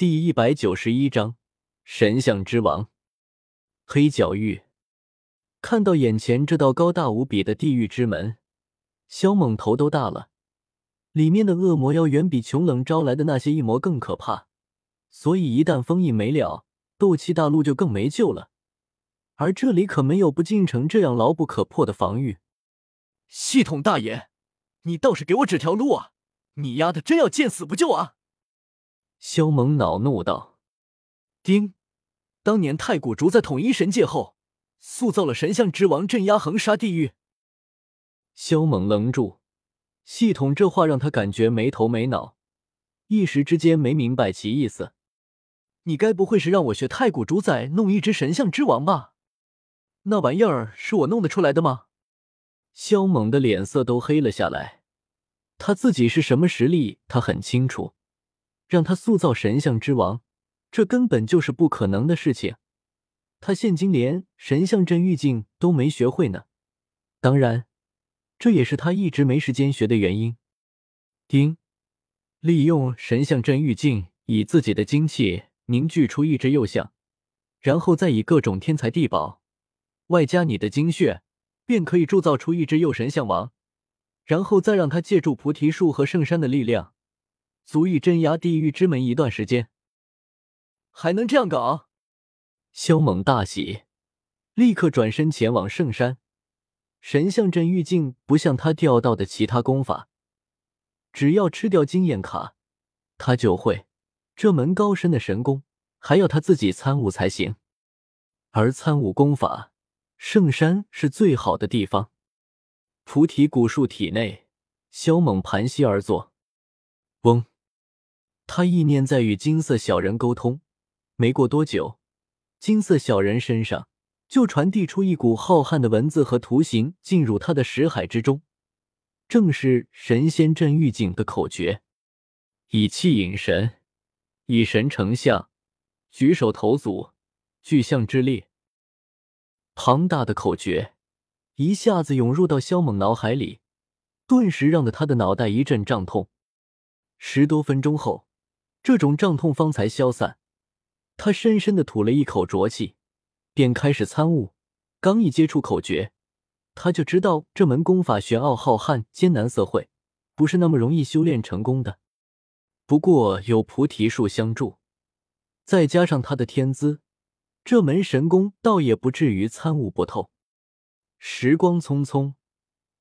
第一百九十一章神像之王黑角域。看到眼前这道高大无比的地狱之门，萧猛头都大了。里面的恶魔妖远比穷冷招来的那些异魔更可怕，所以一旦封印没了，斗气大陆就更没救了。而这里可没有不进城这样牢不可破的防御。系统大爷，你倒是给我指条路啊！你丫的真要见死不救啊！萧猛恼怒道：“丁，当年太古烛在统一神界后，塑造了神像之王，镇压横沙地狱。”萧猛愣住，系统这话让他感觉没头没脑，一时之间没明白其意思。你该不会是让我学太古主宰弄一只神像之王吧？那玩意儿是我弄得出来的吗？萧猛的脸色都黑了下来，他自己是什么实力，他很清楚。让他塑造神像之王，这根本就是不可能的事情。他现今连神像镇狱境都没学会呢。当然，这也是他一直没时间学的原因。丁，利用神像镇狱境，以自己的精气凝聚出一只幼像，然后再以各种天才地宝，外加你的精血，便可以铸造出一只幼神像王。然后再让他借助菩提树和圣山的力量。足以镇压地狱之门一段时间，还能这样搞？萧猛大喜，立刻转身前往圣山。神像镇狱境不像他钓到的其他功法，只要吃掉经验卡，他就会这门高深的神功，还要他自己参悟才行。而参悟功法，圣山是最好的地方。菩提古树体内，萧猛盘膝而坐，嗡。他意念在与金色小人沟通，没过多久，金色小人身上就传递出一股浩瀚的文字和图形，进入他的识海之中，正是神仙镇狱警的口诀：以气引神，以神成像，举手投足，具象之力。庞大的口诀一下子涌入到萧猛脑海里，顿时让得他的脑袋一阵胀痛。十多分钟后。这种胀痛方才消散，他深深的吐了一口浊气，便开始参悟。刚一接触口诀，他就知道这门功法玄奥浩瀚、艰难涩会，不是那么容易修炼成功的。不过有菩提树相助，再加上他的天资，这门神功倒也不至于参悟不透。时光匆匆，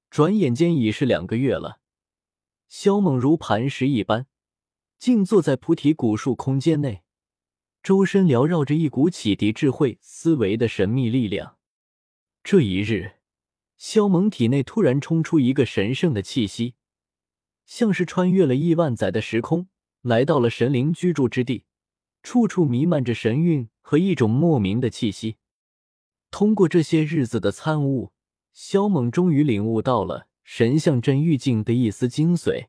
转眼间已是两个月了。萧猛如磐石一般。静坐在菩提古树空间内，周身缭绕着一股启迪智慧思维的神秘力量。这一日，萧猛体内突然冲出一个神圣的气息，像是穿越了亿万载的时空，来到了神灵居住之地，处处弥漫着神韵和一种莫名的气息。通过这些日子的参悟，萧猛终于领悟到了神像镇玉境的一丝精髓。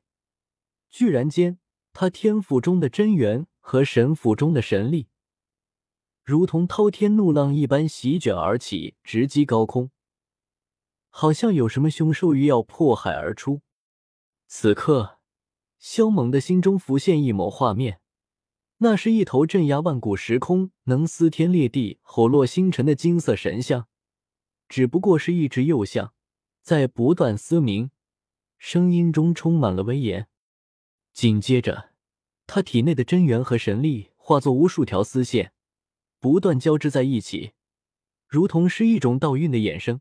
居然间。他天赋中的真元和神府中的神力，如同滔天怒浪一般席卷而起，直击高空，好像有什么凶兽欲要破海而出。此刻，萧猛的心中浮现一抹画面，那是一头镇压万古时空、能撕天裂地、吼落星辰的金色神像，只不过是一只幼象，在不断嘶鸣，声音中充满了威严。紧接着，他体内的真元和神力化作无数条丝线，不断交织在一起，如同是一种道运的衍生。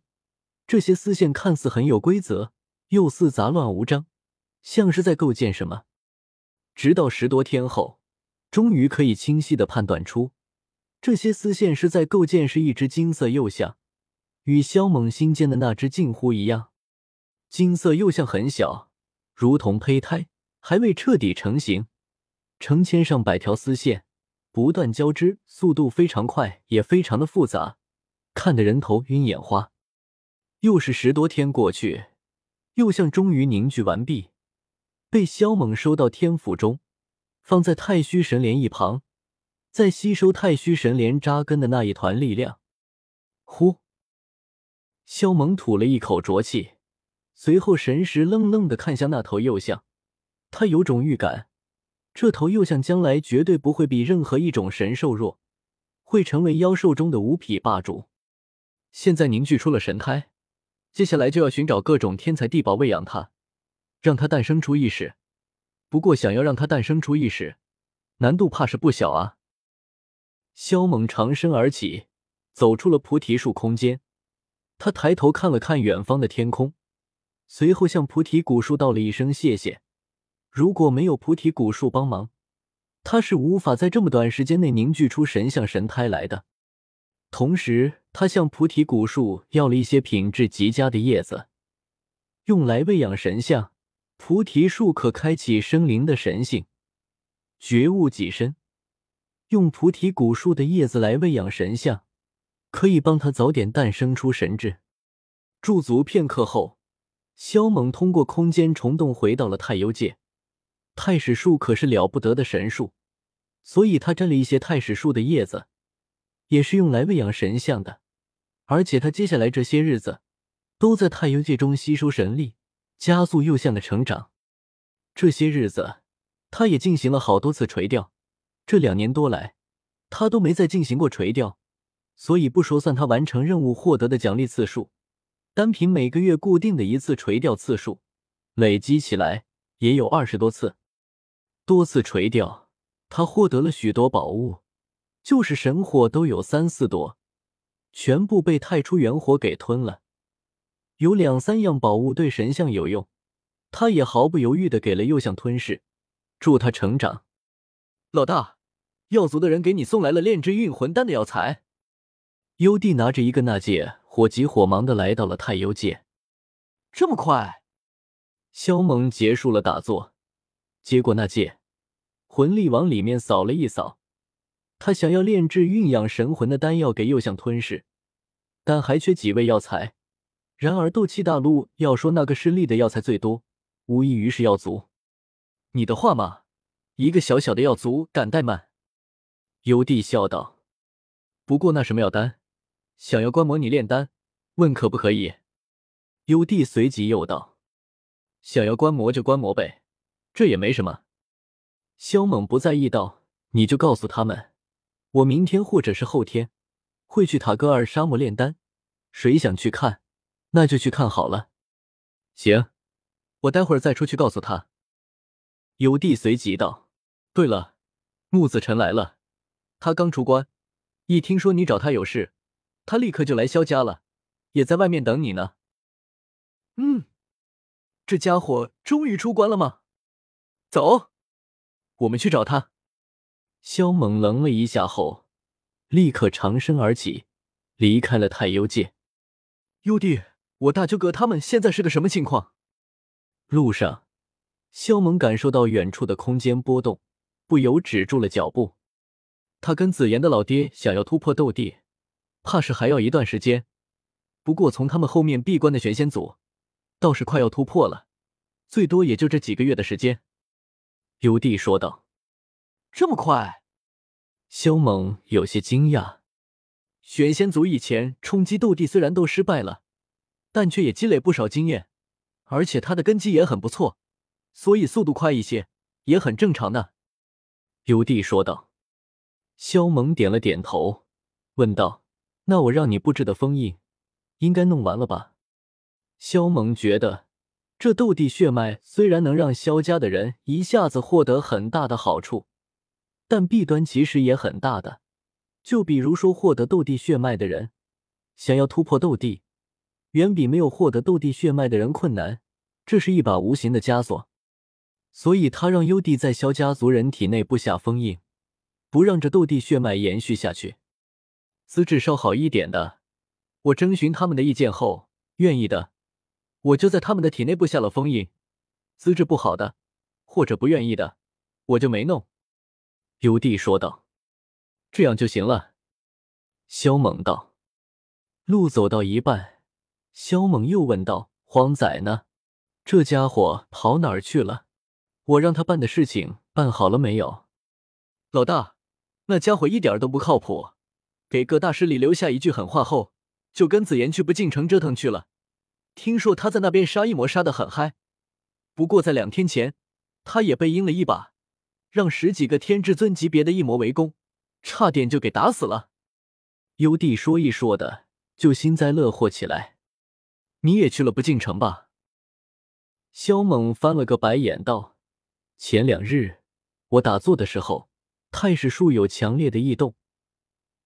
这些丝线看似很有规则，又似杂乱无章，像是在构建什么。直到十多天后，终于可以清晰的判断出，这些丝线是在构建是一只金色幼象，与萧猛心间的那只近乎一样。金色幼象很小，如同胚胎。还未彻底成型，成千上百条丝线不断交织，速度非常快，也非常的复杂，看得人头晕眼花。又是十多天过去，幼象终于凝聚完毕，被萧猛收到天府中，放在太虚神莲一旁，在吸收太虚神莲扎根的那一团力量。呼，萧猛吐了一口浊气，随后神识愣愣的看向那头幼象。他有种预感，这头幼象将来绝对不会比任何一种神兽弱，会成为妖兽中的五匹霸主。现在凝聚出了神胎，接下来就要寻找各种天才地宝喂养它，让它诞生出意识。不过，想要让它诞生出意识，难度怕是不小啊！萧猛长身而起，走出了菩提树空间。他抬头看了看远方的天空，随后向菩提古树道了一声谢谢。如果没有菩提古树帮忙，他是无法在这么短时间内凝聚出神像神胎来的。同时，他向菩提古树要了一些品质极佳的叶子，用来喂养神像。菩提树可开启生灵的神性，觉悟己身。用菩提古树的叶子来喂养神像。可以帮他早点诞生出神智。驻足片刻后，萧猛通过空间虫洞回到了太幽界。太史树可是了不得的神树，所以他摘了一些太史树的叶子，也是用来喂养神像的。而且他接下来这些日子都在太幽界中吸收神力，加速幼象的成长。这些日子，他也进行了好多次垂钓。这两年多来，他都没再进行过垂钓。所以不说算他完成任务获得的奖励次数，单凭每个月固定的一次垂钓次数，累积起来也有二十多次。多次垂钓，他获得了许多宝物，就是神火都有三四朵，全部被太初元火给吞了。有两三样宝物对神像有用，他也毫不犹豫的给了右相吞噬，助他成长。老大，药族的人给你送来了炼制运魂丹的药材。幽帝拿着一个纳戒，火急火忙的来到了太幽界。这么快？萧猛结束了打坐，接过纳戒，魂力往里面扫了一扫。他想要炼制蕴养神魂的丹药给右相吞噬，但还缺几味药材。然而斗气大陆要说那个势力的药材最多，无异于是药族。你的话嘛，一个小小的药族敢怠慢？幽帝笑道：“不过那什么药丹？”想要观摩你炼丹，问可不可以？幽帝随即又道：“想要观摩就观摩呗，这也没什么。”萧猛不在意道：“你就告诉他们，我明天或者是后天会去塔戈尔沙漠炼丹，谁想去看，那就去看好了。”行，我待会儿再出去告诉他。幽帝随即道：“对了，木子辰来了，他刚出关，一听说你找他有事。”他立刻就来萧家了，也在外面等你呢。嗯，这家伙终于出关了吗？走，我们去找他。萧猛愣了一下后，立刻长身而起，离开了太幽界。幽帝，我大舅哥他们现在是个什么情况？路上，萧猛感受到远处的空间波动，不由止住了脚步。他跟紫妍的老爹想要突破斗帝。怕是还要一段时间，不过从他们后面闭关的玄仙组，倒是快要突破了，最多也就这几个月的时间。”幽帝说道。“这么快？”萧猛有些惊讶。玄仙族以前冲击斗帝虽然都失败了，但却也积累不少经验，而且他的根基也很不错，所以速度快一些也很正常呢。”幽帝说道。萧猛点了点头，问道。那我让你布置的封印，应该弄完了吧？萧猛觉得，这斗帝血脉虽然能让萧家的人一下子获得很大的好处，但弊端其实也很大的。就比如说，获得斗帝血脉的人，想要突破斗帝，远比没有获得斗帝血脉的人困难。这是一把无形的枷锁。所以他让幽帝在萧家族人体内布下封印，不让这斗帝血脉延续下去。资质稍好一点的，我征询他们的意见后，愿意的，我就在他们的体内布下了封印；资质不好的，或者不愿意的，我就没弄。”尤帝说道。“这样就行了。”萧猛道。路走到一半，萧猛又问道：“荒仔呢？这家伙跑哪儿去了？我让他办的事情办好了没有？”老大，那家伙一点都不靠谱。给各大势力留下一句狠话后，就跟紫妍去不进城折腾去了。听说他在那边杀一魔杀的很嗨，不过在两天前，他也被阴了一把，让十几个天至尊级别的异魔围攻，差点就给打死了。幽帝说一说的，就幸灾乐祸起来。你也去了不进城吧？萧猛翻了个白眼道：“前两日我打坐的时候，太史树有强烈的异动，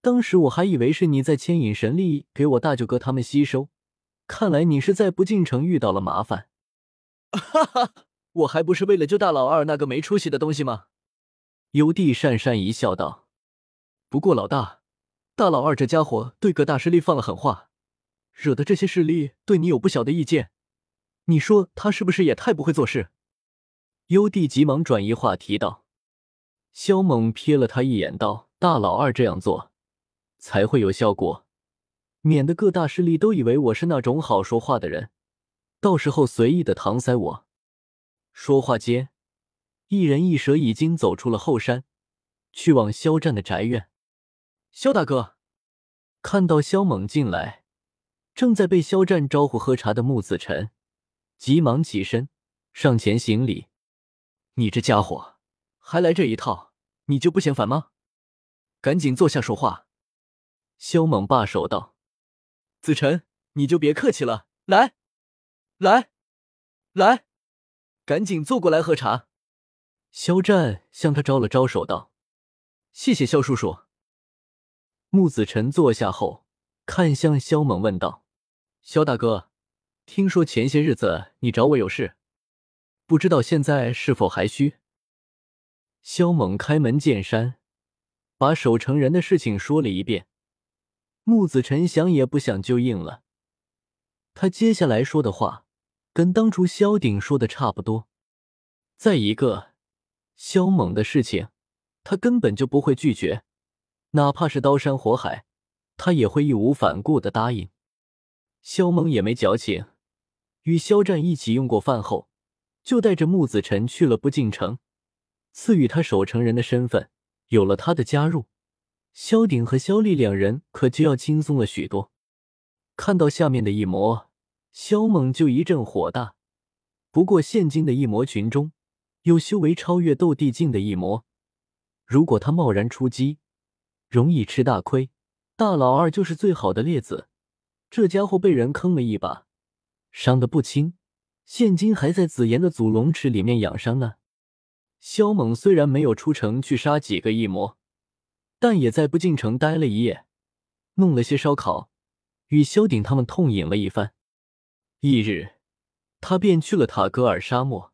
当时我还以为是你在牵引神力给我大舅哥他们吸收，看来你是在不进城遇到了麻烦。”哈哈，我还不是为了救大老二那个没出息的东西吗？幽帝讪讪一笑道：“不过老大，大老二这家伙对各大势力放了狠话，惹得这些势力对你有不小的意见。你说他是不是也太不会做事？”幽帝急忙转移话题道。萧猛瞥了他一眼道：“大老二这样做，才会有效果，免得各大势力都以为我是那种好说话的人。”到时候随意的搪塞我。说话间，一人一蛇已经走出了后山，去往肖战的宅院。肖大哥看到肖猛进来，正在被肖战招呼喝茶的穆子辰，急忙起身上前行礼：“你这家伙还来这一套，你就不嫌烦吗？赶紧坐下说话。”肖猛罢手道：“子辰，你就别客气了，来。”来，来，赶紧坐过来喝茶。肖战向他招了招手，道：“谢谢肖叔叔。”穆子辰坐下后，看向肖猛问道：“肖大哥，听说前些日子你找我有事，不知道现在是否还需？”肖猛开门见山，把守城人的事情说了一遍。木子辰想也不想就应了。他接下来说的话。跟当初萧鼎说的差不多。再一个，萧猛的事情，他根本就不会拒绝，哪怕是刀山火海，他也会义无反顾的答应。萧猛也没矫情，与肖战一起用过饭后，就带着木子辰去了不进城，赐予他守城人的身份。有了他的加入，萧鼎和萧丽两人可就要轻松了许多。看到下面的一魔。萧猛就一阵火大，不过现今的异魔群中有修为超越斗帝境的异魔，如果他贸然出击，容易吃大亏。大老二就是最好的例子，这家伙被人坑了一把，伤得不轻，现今还在紫妍的祖龙池里面养伤呢。萧猛虽然没有出城去杀几个异魔，但也在不进城待了一夜，弄了些烧烤，与萧鼎他们痛饮了一番。翌日，他便去了塔格尔沙漠。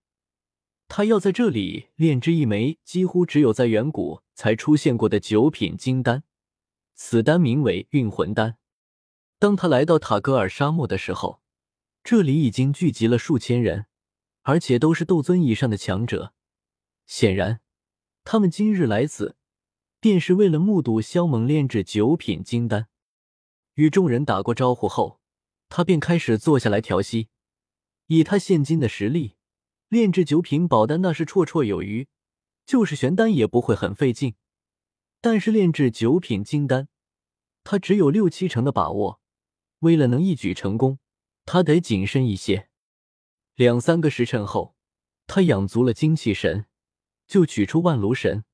他要在这里炼制一枚几乎只有在远古才出现过的九品金丹，此丹名为运魂丹。当他来到塔格尔沙漠的时候，这里已经聚集了数千人，而且都是斗尊以上的强者。显然，他们今日来此，便是为了目睹萧猛炼制九品金丹。与众人打过招呼后。他便开始坐下来调息。以他现今的实力，炼制九品宝丹那是绰绰有余，就是玄丹也不会很费劲。但是炼制九品金丹，他只有六七成的把握。为了能一举成功，他得谨慎一些。两三个时辰后，他养足了精气神，就取出万炉神，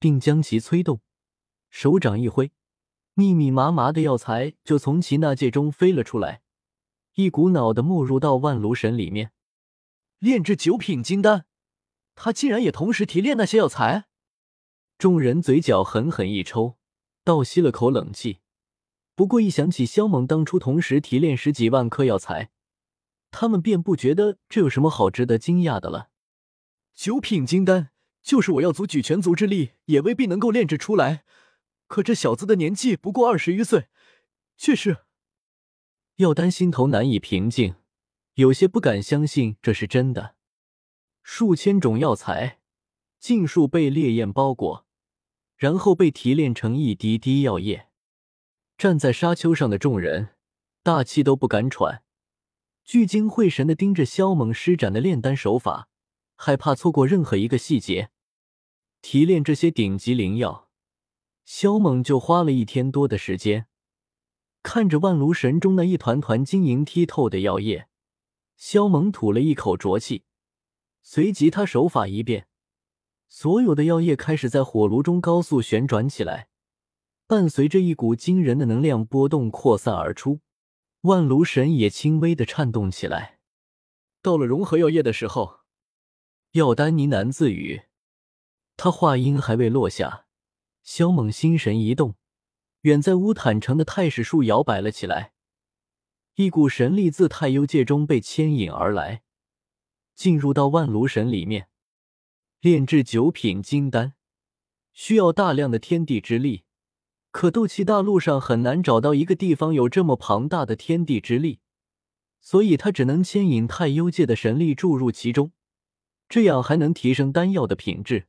并将其催动，手掌一挥。密密麻麻的药材就从其那戒中飞了出来，一股脑的没入到万炉神里面。炼制九品金丹，他竟然也同时提炼那些药材。众人嘴角狠狠一抽，倒吸了口冷气。不过一想起萧猛当初同时提炼十几万颗药材，他们便不觉得这有什么好值得惊讶的了。九品金丹，就是我要足举全族之力也未必能够炼制出来。可这小子的年纪不过二十余岁，却是药丹心头难以平静，有些不敢相信这是真的。数千种药材尽数被烈焰包裹，然后被提炼成一滴滴药液。站在沙丘上的众人大气都不敢喘，聚精会神的盯着萧猛施展的炼丹手法，害怕错过任何一个细节。提炼这些顶级灵药。萧猛就花了一天多的时间，看着万炉神中那一团团晶莹剔透的药液，萧猛吐了一口浊气，随即他手法一变，所有的药液开始在火炉中高速旋转起来，伴随着一股惊人的能量波动扩散而出，万炉神也轻微的颤动起来。到了融合药液的时候，药丹呢喃自语。他话音还未落下，萧猛心神一动，远在乌坦城的太史树摇摆了起来，一股神力自太幽界中被牵引而来，进入到万炉神里面。炼制九品金丹需要大量的天地之力，可斗气大陆上很难找到一个地方有这么庞大的天地之力。所以，他只能牵引太幽界的神力注入其中，这样还能提升丹药的品质。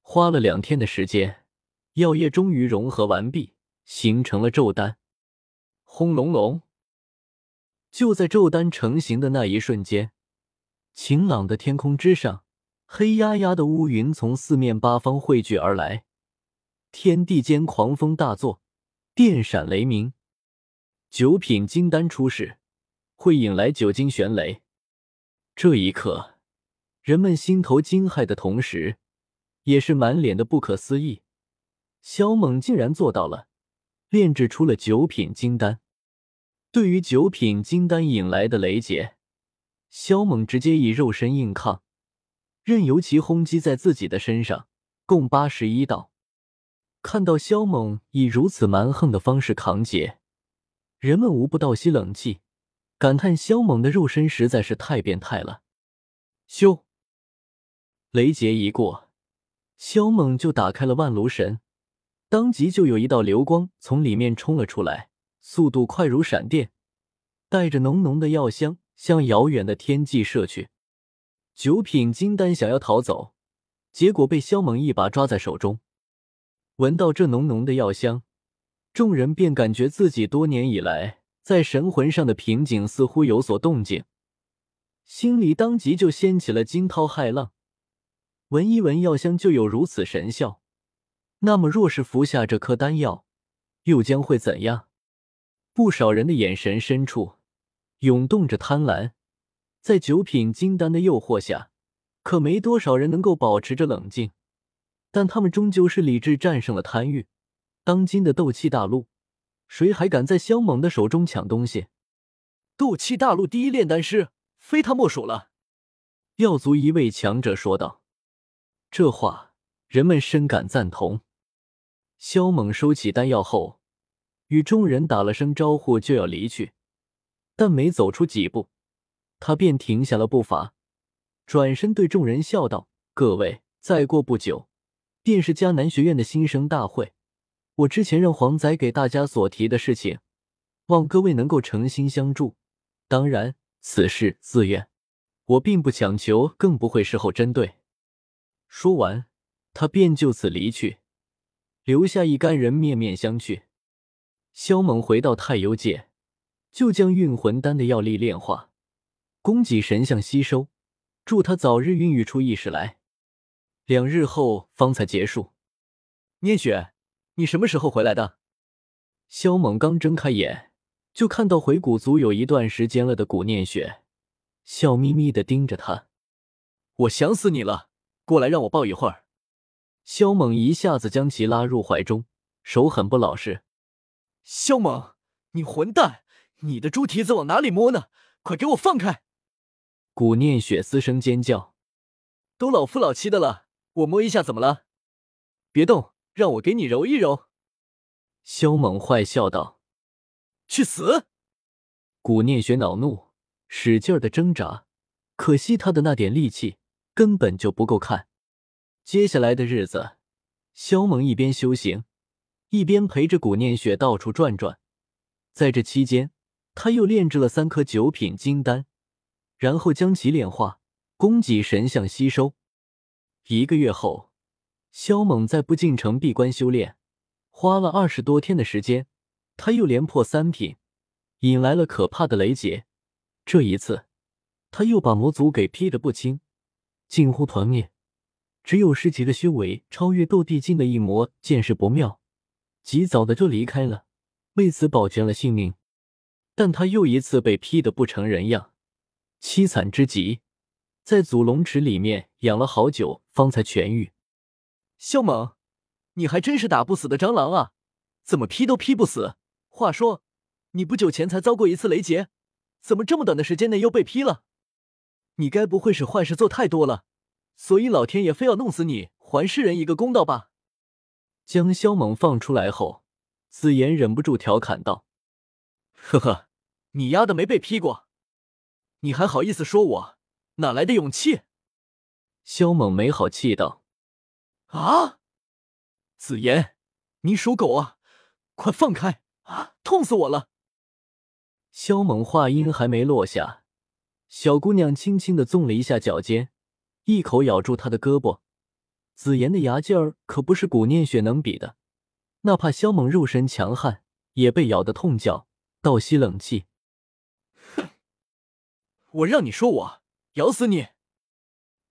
花了两天的时间，药液终于融合完毕，形成了咒丹。轰隆隆！就在咒丹成型的那一瞬间，晴朗的天空之上，黑压压的乌云从四面八方汇聚而来，天地间狂风大作，电闪雷鸣。九品金丹出世。会引来九金玄雷。这一刻，人们心头惊骇的同时，也是满脸的不可思议。萧猛竟然做到了，炼制出了九品金丹。对于九品金丹引来的雷劫，萧猛直接以肉身硬抗，任由其轰击在自己的身上，共八十一道。看到萧猛以如此蛮横的方式扛劫，人们无不倒吸冷气。感叹萧猛的肉身实在是太变态了。咻！雷劫一过，萧猛就打开了万炉神，当即就有一道流光从里面冲了出来，速度快如闪电，带着浓浓的药香向遥远的天际射去。九品金丹想要逃走，结果被萧猛一把抓在手中。闻到这浓浓的药香，众人便感觉自己多年以来。在神魂上的瓶颈似乎有所动静，心里当即就掀起了惊涛骇浪。闻一闻药香就有如此神效，那么若是服下这颗丹药，又将会怎样？不少人的眼神深处涌动着贪婪，在九品金丹的诱惑下，可没多少人能够保持着冷静。但他们终究是理智战胜了贪欲。当今的斗气大陆。谁还敢在萧猛的手中抢东西？斗气大陆第一炼丹师，非他莫属了。药族一位强者说道。这话人们深感赞同。萧猛收起丹药后，与众人打了声招呼，就要离去。但没走出几步，他便停下了步伐，转身对众人笑道：“各位，再过不久，便是迦南学院的新生大会。”我之前让黄仔给大家所提的事情，望各位能够诚心相助。当然，此事自愿，我并不强求，更不会事后针对。说完，他便就此离去，留下一干人面面相觑。萧猛回到太幽界，就将运魂丹的药力炼化，供给神像吸收，助他早日孕育出意识来。两日后方才结束。念雪。你什么时候回来的？萧猛刚睁开眼，就看到回古族有一段时间了的古念雪，笑眯眯的盯着他。我想死你了，过来让我抱一会儿。萧猛一下子将其拉入怀中，手很不老实。萧猛，你混蛋！你的猪蹄子往哪里摸呢？快给我放开！古念雪嘶声尖叫。都老夫老妻的了，我摸一下怎么了？别动。让我给你揉一揉。”萧猛坏笑道。“去死！”古念雪恼怒，使劲的挣扎，可惜他的那点力气根本就不够看。接下来的日子，萧猛一边修行，一边陪着古念雪到处转转。在这期间，他又炼制了三颗九品金丹，然后将其炼化，供给神像吸收。一个月后。萧猛在不进城闭关修炼，花了二十多天的时间，他又连破三品，引来了可怕的雷劫。这一次，他又把魔族给劈得不轻，近乎团灭。只有十级的修为超越斗帝境的一魔见势不妙，及早的就离开了，为此保全了性命。但他又一次被劈得不成人样，凄惨之极，在祖龙池里面养了好久，方才痊愈。萧猛，你还真是打不死的蟑螂啊！怎么劈都劈不死。话说，你不久前才遭过一次雷劫，怎么这么短的时间内又被劈了？你该不会是坏事做太多了，所以老天爷非要弄死你，还世人一个公道吧？将萧猛放出来后，紫妍忍不住调侃道：“呵呵，你丫的没被劈过，你还好意思说我？哪来的勇气？”萧猛没好气道：“啊，紫妍，你属狗啊！快放开啊！痛死我了！”萧猛话音还没落下，小姑娘轻轻的纵了一下脚尖，一口咬住他的胳膊。紫妍的牙劲儿可不是古念雪能比的，哪怕萧猛肉身强悍，也被咬得痛叫，倒吸冷气。哼，我让你说我咬死你！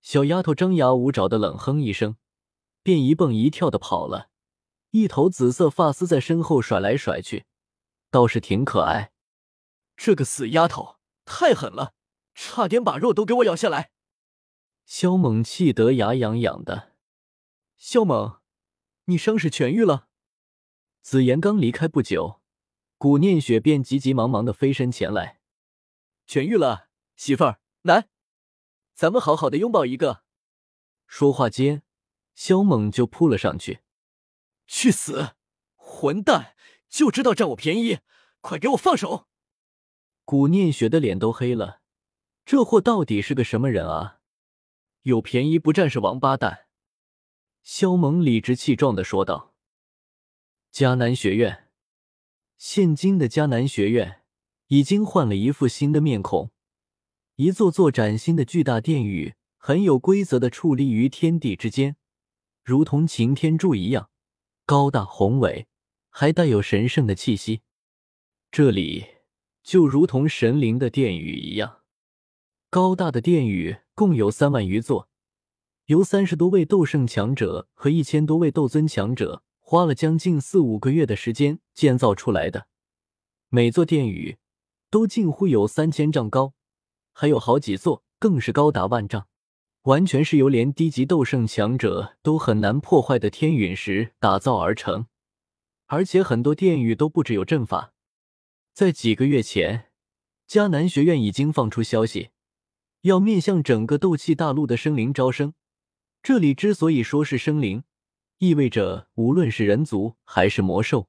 小丫头张牙舞爪的冷哼一声，便一蹦一跳的跑了，一头紫色发丝在身后甩来甩去，倒是挺可爱。这个死丫头太狠了，差点把肉都给我咬下来！萧猛气得牙痒痒的。萧猛，你伤势痊愈了？紫妍刚离开不久，古念雪便急急忙忙的飞身前来。痊愈了，媳妇儿，来，咱们好好的拥抱一个。说话间，萧猛就扑了上去。去死！混蛋，就知道占我便宜，快给我放手！古念雪的脸都黑了，这货到底是个什么人啊？有便宜不占是王八蛋！肖猛理直气壮的说道：“迦南学院，现今的迦南学院已经换了一副新的面孔，一座座崭新的巨大殿宇，很有规则的矗立于天地之间，如同擎天柱一样高大宏伟，还带有神圣的气息。这里就如同神灵的殿宇一样，高大的殿宇共有三万余座。”由三十多位斗圣强者和一千多位斗尊强者花了将近四五个月的时间建造出来的，每座殿宇都近乎有三千丈高，还有好几座更是高达万丈，完全是由连低级斗圣强者都很难破坏的天陨石打造而成。而且很多殿宇都布置有阵法。在几个月前，迦南学院已经放出消息，要面向整个斗气大陆的生灵招生。这里之所以说是生灵，意味着无论是人族还是魔兽，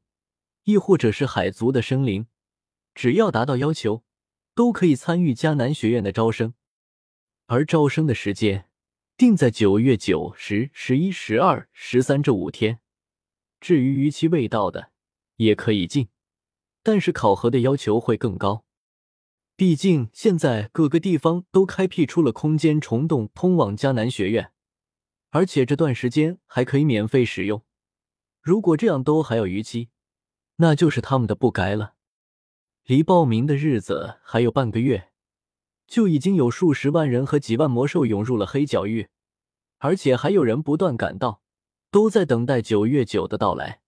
亦或者是海族的生灵，只要达到要求，都可以参与迦南学院的招生。而招生的时间定在九月九、十、十一、十二、十三这五天。至于逾期未到的，也可以进，但是考核的要求会更高。毕竟现在各个地方都开辟出了空间虫洞，通往迦南学院。而且这段时间还可以免费使用。如果这样都还要逾期，那就是他们的不该了。离报名的日子还有半个月，就已经有数十万人和几万魔兽涌入了黑角域，而且还有人不断赶到，都在等待九月九的到来。